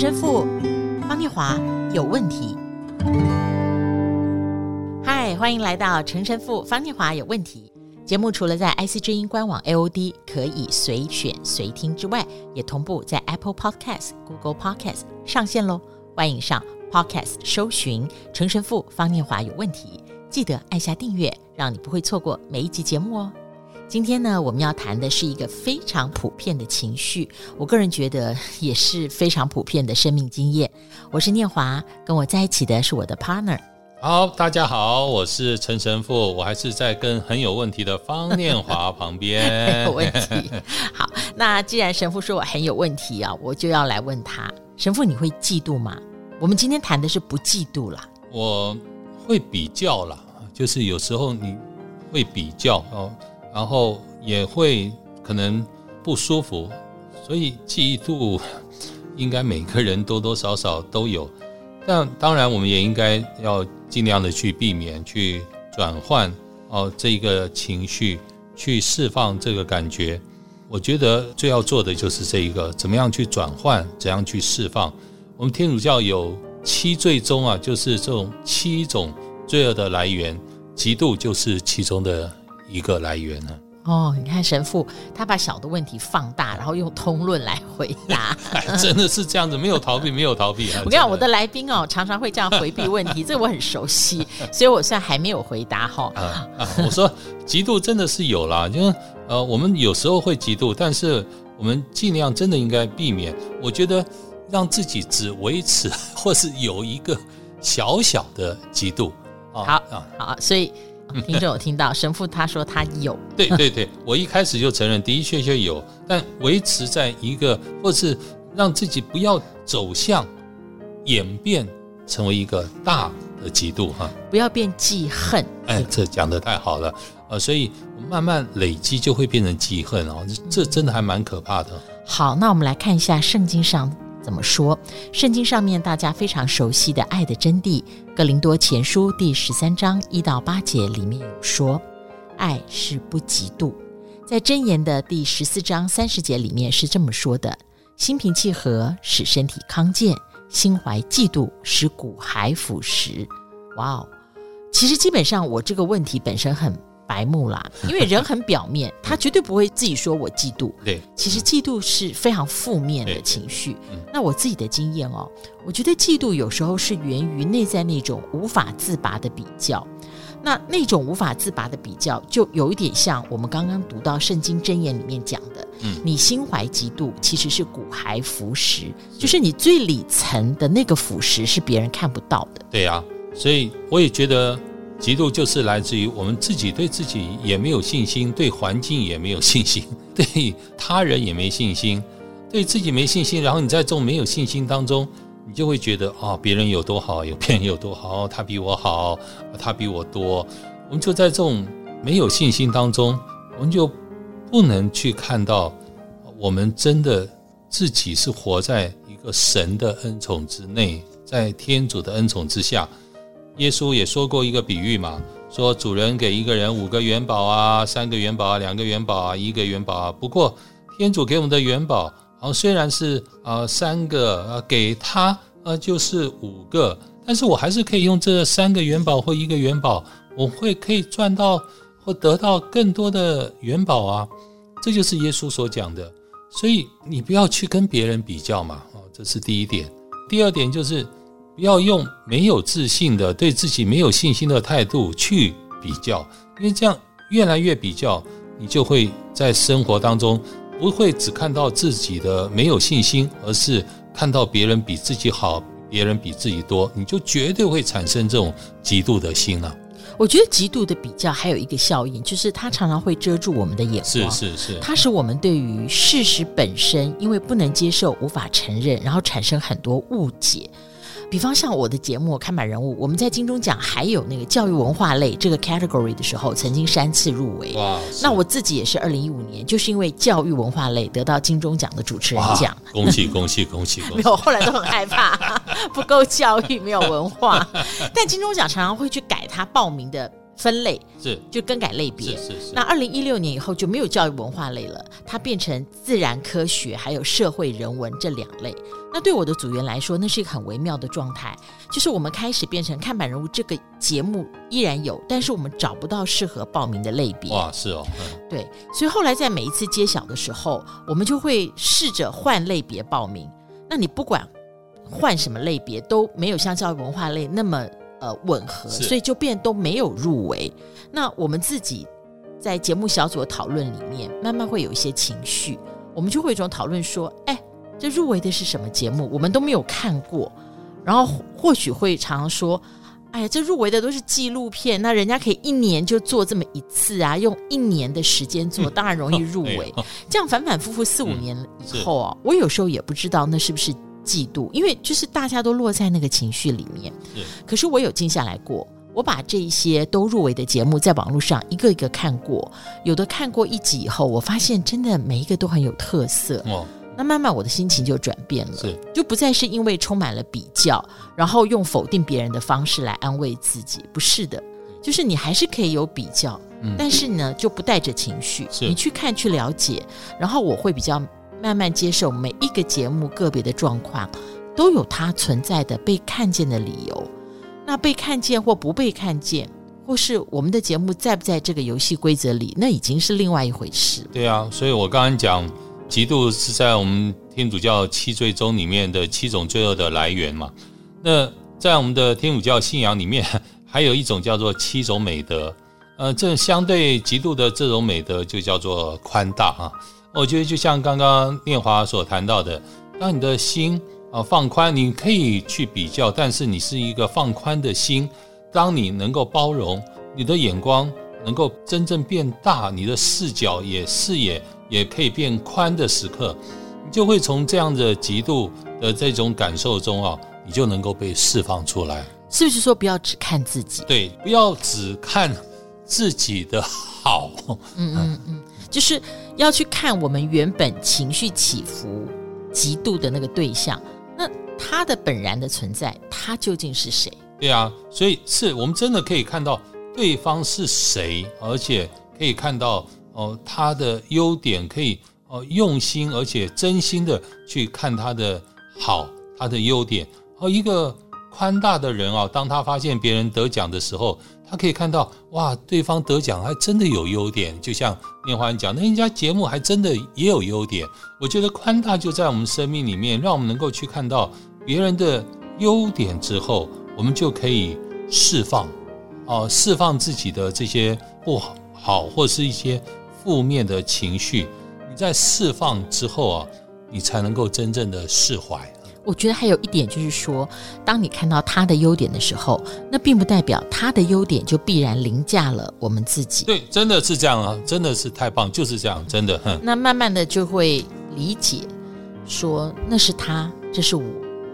陈神父方念华有问题。嗨，欢迎来到陈神父方念华有问题节目。除了在 IC 之音官网 AOD 可以随选随听之外，也同步在 Apple Podcast、Google Podcast 上线喽。欢迎上 Podcast 搜寻陈神父方念华有问题，记得按下订阅，让你不会错过每一集节目哦。今天呢，我们要谈的是一个非常普遍的情绪，我个人觉得也是非常普遍的生命经验。我是念华，跟我在一起的是我的 partner。好，大家好，我是陈神父，我还是在跟很有问题的方念华旁边。很 有问题。好，那既然神父说我很有问题啊，我就要来问他：神父，你会嫉妒吗？我们今天谈的是不嫉妒啦。我会比较啦，就是有时候你会比较哦。然后也会可能不舒服，所以嫉妒应该每个人多多少少都有，但当然我们也应该要尽量的去避免，去转换哦这个情绪，去释放这个感觉。我觉得最要做的就是这一个，怎么样去转换，怎样去释放。我们天主教有七罪宗啊，就是这种七种罪恶的来源，嫉妒就是其中的。一个来源呢？哦，你看神父他把小的问题放大，然后用通论来回答，真的是这样子，没有逃避，没有逃避。我跟你讲，我的来宾哦，常常会这样回避问题，这个我很熟悉，所以我现在还没有回答哈、哦啊啊。我说嫉妒真的是有啦，就是呃，我们有时候会嫉妒，但是我们尽量真的应该避免。我觉得让自己只维持或是有一个小小的嫉妒。好啊，好，所以。听众有听到神父他说他有，对对对，我一开始就承认的的确确有，但维持在一个，或是让自己不要走向演变成为一个大的嫉妒哈，不要变记恨。哎，这讲的太好了，呃，所以慢慢累积就会变成记恨哦，这真的还蛮可怕的。好，那我们来看一下圣经上。怎么说？圣经上面大家非常熟悉的爱的真谛，《哥林多前书》第十三章一到八节里面有说，爱是不嫉妒。在箴言的第十四章三十节里面是这么说的：心平气和使身体康健，心怀嫉妒使骨骸腐蚀。哇哦！其实基本上我这个问题本身很。白目啦，因为人很表面，他绝对不会自己说我嫉妒。对，其实嫉妒是非常负面的情绪。那我自己的经验哦，我觉得嫉妒有时候是源于内在那种无法自拔的比较。那那种无法自拔的比较，就有一点像我们刚刚读到圣经箴言里面讲的，嗯，你心怀嫉妒，其实是骨骸腐蚀，就是你最里层的那个腐蚀是别人看不到的。对啊，所以我也觉得。嫉妒就是来自于我们自己对自己也没有信心，对环境也没有信心，对他人也没信心，对自己没信心。然后你在这种没有信心当中，你就会觉得啊，别人有多好，有别人有多好，他比我好，他比我多。我们就在这种没有信心当中，我们就不能去看到我们真的自己是活在一个神的恩宠之内，在天主的恩宠之下。耶稣也说过一个比喻嘛，说主人给一个人五个元宝啊，三个元宝啊，两个元宝啊，一个元宝啊。不过天主给我们的元宝，啊，虽然是啊三个，啊给他啊就是五个，但是我还是可以用这三个元宝或一个元宝，我会可以赚到或得到更多的元宝啊。这就是耶稣所讲的。所以你不要去跟别人比较嘛，哦，这是第一点。第二点就是。不要用没有自信的、对自己没有信心的态度去比较，因为这样越来越比较，你就会在生活当中不会只看到自己的没有信心，而是看到别人比自己好，别人比自己多，你就绝对会产生这种嫉妒的心了啊。我觉得嫉妒的比较还有一个效应，就是它常常会遮住我们的眼光，是是是，它使我们对于事实本身因为不能接受、无法承认，然后产生很多误解。比方像我的节目《看板人物》，我们在金钟奖还有那个教育文化类这个 category 的时候，曾经三次入围。哇！那我自己也是二零一五年，就是因为教育文化类得到金钟奖的主持人奖。恭喜恭喜恭喜恭喜！没有，后来都很害怕，不够教育，没有文化。但金钟奖常常会去改他报名的分类，是就更改类别。是是是。那二零一六年以后就没有教育文化类了，它变成自然科学还有社会人文这两类。那对我的组员来说，那是一个很微妙的状态，就是我们开始变成看板人物这个节目依然有，但是我们找不到适合报名的类别。哇，是哦，嗯，对，所以后来在每一次揭晓的时候，我们就会试着换类别报名。那你不管换什么类别，都没有像教育文化类那么呃吻合，所以就变都没有入围。那我们自己在节目小组的讨论里面，慢慢会有一些情绪，我们就会有一种讨论说，哎。这入围的是什么节目？我们都没有看过，然后或许会常常说：“哎呀，这入围的都是纪录片，那人家可以一年就做这么一次啊，用一年的时间做，当然容易入 围。嗯”这样反反复复四五年以后啊，我有时候也不知道那是不是嫉妒，因为就是大家都落在那个情绪里面。可是我有静下来过，我把这一些都入围的节目在网络上一个一个看过，有的看过一集以后，我发现真的每一个都很有特色。哦。那慢慢我的心情就转变了，就不再是因为充满了比较，然后用否定别人的方式来安慰自己，不是的，就是你还是可以有比较，嗯、但是呢就不带着情绪，你去看去了解，然后我会比较慢慢接受每一个节目个别的状况，都有它存在的被看见的理由。那被看见或不被看见，或是我们的节目在不在这个游戏规则里，那已经是另外一回事。对啊，所以我刚刚讲。嫉妒是在我们天主教七罪中里面的七种罪恶的来源嘛？那在我们的天主教信仰里面，还有一种叫做七种美德。呃，这相对嫉妒的这种美德就叫做宽大啊。我觉得就像刚刚念华所谈到的，当你的心啊放宽，你可以去比较，但是你是一个放宽的心。当你能够包容，你的眼光能够真正变大，你的视角也视野。也可以变宽的时刻，你就会从这样的极度的这种感受中啊，你就能够被释放出来。是不是说不要只看自己？对，不要只看自己的好。嗯嗯嗯，就是要去看我们原本情绪起伏、极度的那个对象，那他的本然的存在，他究竟是谁？对啊，所以是我们真的可以看到对方是谁，而且可以看到。哦，他的优点可以哦，用心而且真心的去看他的好，他的优点。哦，一个宽大的人啊，当他发现别人得奖的时候，他可以看到哇，对方得奖还真的有优点。就像念华讲，那人家节目还真的也有优点。我觉得宽大就在我们生命里面，让我们能够去看到别人的优点之后，我们就可以释放哦，释放自己的这些不好，或是一些。负面的情绪，你在释放之后啊，你才能够真正的释怀。我觉得还有一点就是说，当你看到他的优点的时候，那并不代表他的优点就必然凌驾了我们自己。对，真的是这样啊，真的是太棒，就是这样，真的。哼，那慢慢的就会理解，说那是他，这是我，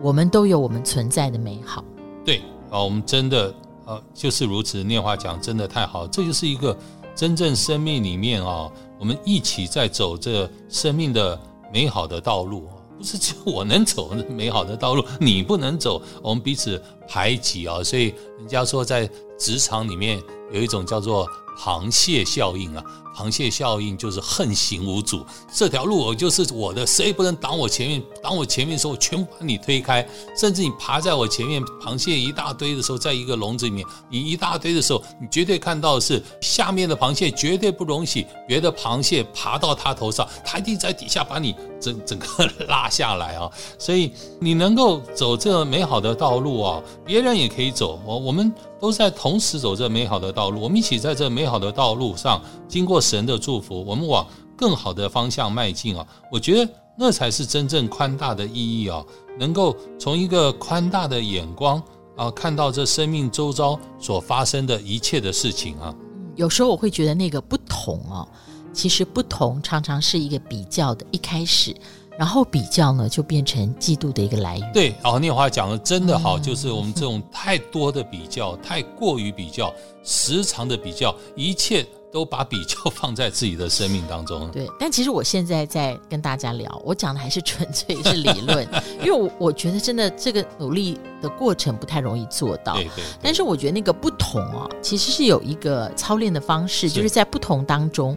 我们都有我们存在的美好。对啊，我们真的呃就是如此。念华讲真的太好，这就是一个。真正生命里面啊，我们一起在走这生命的美好的道路，不是只有我能走美好的道路，你不能走，我们彼此排挤啊。所以人家说，在职场里面有一种叫做螃蟹效应啊。螃蟹效应就是横行无阻，这条路我就是我的，谁也不能挡我前面。挡我前面的时候，全部把你推开。甚至你爬在我前面，螃蟹一大堆的时候，在一个笼子里面，你一大堆的时候，你绝对看到是下面的螃蟹绝对不容许别的螃蟹爬到它头上，它一定在底下把你整整个拉下来啊！所以你能够走这美好的道路啊，别人也可以走。我我们都在同时走这美好的道路，我们一起在这美好的道路上经过。神的祝福，我们往更好的方向迈进啊！我觉得那才是真正宽大的意义啊！能够从一个宽大的眼光啊，看到这生命周遭所发生的一切的事情啊。有时候我会觉得那个不同哦，其实不同常常是一个比较的一开始，然后比较呢就变成嫉妒的一个来源。对，然后念华讲的真的好，就是我们这种太多的比较，太过于比较，时常的比较，一切。都把比较放在自己的生命当中。对，但其实我现在在跟大家聊，我讲的还是纯粹是理论，因为我我觉得真的这个努力的过程不太容易做到。对对，对。但是我觉得那个不同哦，其实是有一个操练的方式，就是在不同当中，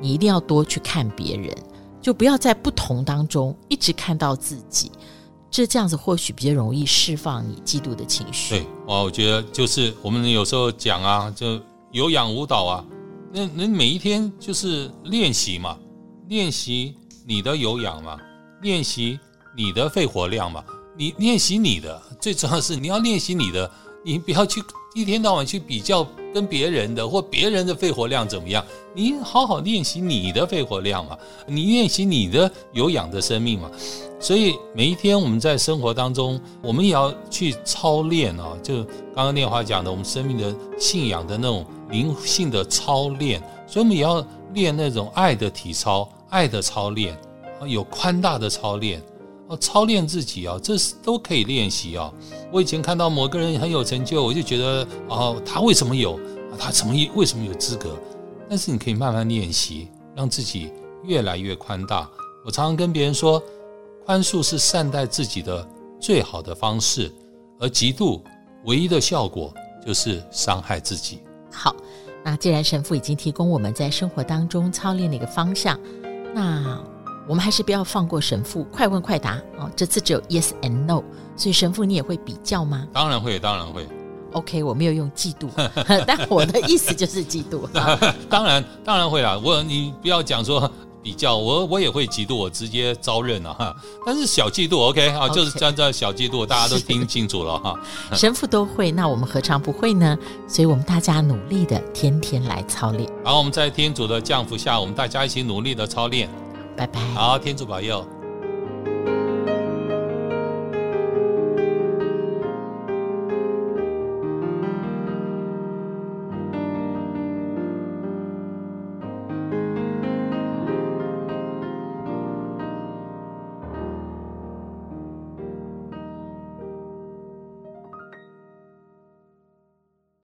你一定要多去看别人，就不要在不同当中一直看到自己。这这样子或许比较容易释放你嫉妒的情绪。对，哦，我觉得就是我们有时候讲啊，就有氧舞蹈啊。那那每一天就是练习嘛，练习你的有氧嘛，练习你的肺活量嘛。你练习你的，最重要是你要练习你的，你不要去一天到晚去比较跟别人的或别人的肺活量怎么样。你好好练习你的肺活量嘛，你练习你的有氧的生命嘛。所以每一天我们在生活当中，我们也要去操练啊，就刚刚念华讲的，我们生命的信仰的那种。灵性的操练，所以我们也要练那种爱的体操、爱的操练，有宽大的操练，哦，操练自己啊，这是都可以练习啊。我以前看到某个人很有成就，我就觉得哦，他为什么有？他怎么为什么有资格？但是你可以慢慢练习，让自己越来越宽大。我常常跟别人说，宽恕是善待自己的最好的方式，而嫉妒唯一的效果就是伤害自己。好，那既然神父已经提供我们在生活当中操练的一个方向，那我们还是不要放过神父，快问快答哦。这次只有 yes and no，所以神父你也会比较吗？当然会，当然会。OK，我没有用嫉妒，但我的意思就是嫉妒。当然，当然会啦。我你不要讲说。比较我我也会嫉妒，我直接招认了哈。但是小嫉妒，OK 啊，就是这样这小嫉妒，大家都听清楚了哈。神父都会，那我们何尝不会呢？所以我们大家努力的天天来操练。好，我们在天主的降福下，我们大家一起努力的操练。拜拜。好，天主保佑。